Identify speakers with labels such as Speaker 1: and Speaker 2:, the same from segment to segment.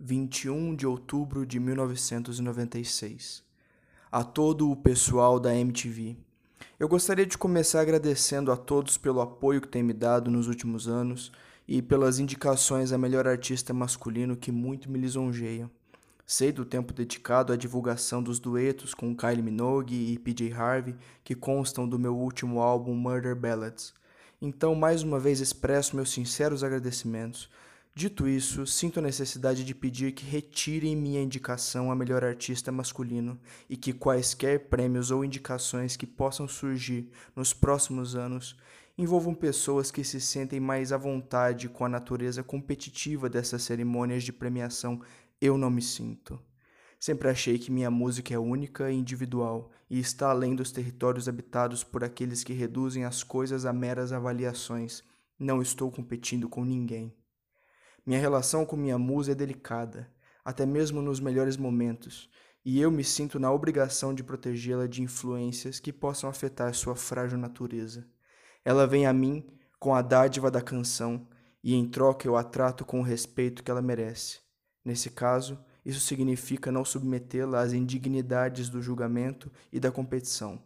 Speaker 1: 21 de outubro de 1996. A todo o pessoal da MTV. Eu gostaria de começar agradecendo a todos pelo apoio que têm me dado nos últimos anos e pelas indicações a melhor artista masculino que muito me lisonjeiam. Sei do tempo dedicado à divulgação dos duetos com Kylie Minogue e PJ Harvey que constam do meu último álbum Murder Ballads. Então, mais uma vez expresso meus sinceros agradecimentos. Dito isso, sinto a necessidade de pedir que retirem minha indicação a melhor artista masculino e que quaisquer prêmios ou indicações que possam surgir nos próximos anos envolvam pessoas que se sentem mais à vontade com a natureza competitiva dessas cerimônias de premiação. Eu não me sinto. Sempre achei que minha música é única e individual e está além dos territórios habitados por aqueles que reduzem as coisas a meras avaliações. Não estou competindo com ninguém. Minha relação com minha musa é delicada, até mesmo nos melhores momentos, e eu me sinto na obrigação de protegê-la de influências que possam afetar sua frágil natureza. Ela vem a mim com a dádiva da canção, e em troca eu a trato com o respeito que ela merece. Nesse caso, isso significa não submetê-la às indignidades do julgamento e da competição.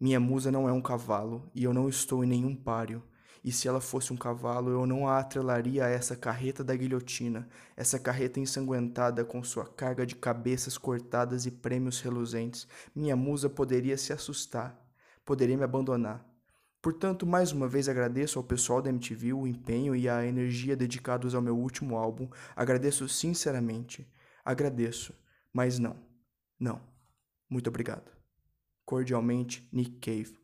Speaker 1: Minha musa não é um cavalo e eu não estou em nenhum páreo. E se ela fosse um cavalo, eu não a atrelaria a essa carreta da guilhotina, essa carreta ensanguentada com sua carga de cabeças cortadas e prêmios reluzentes. Minha musa poderia se assustar, poderia me abandonar. Portanto, mais uma vez agradeço ao pessoal da MTV o empenho e a energia dedicados ao meu último álbum. Agradeço sinceramente. Agradeço, mas não, não. Muito obrigado. Cordialmente, Nick Cave.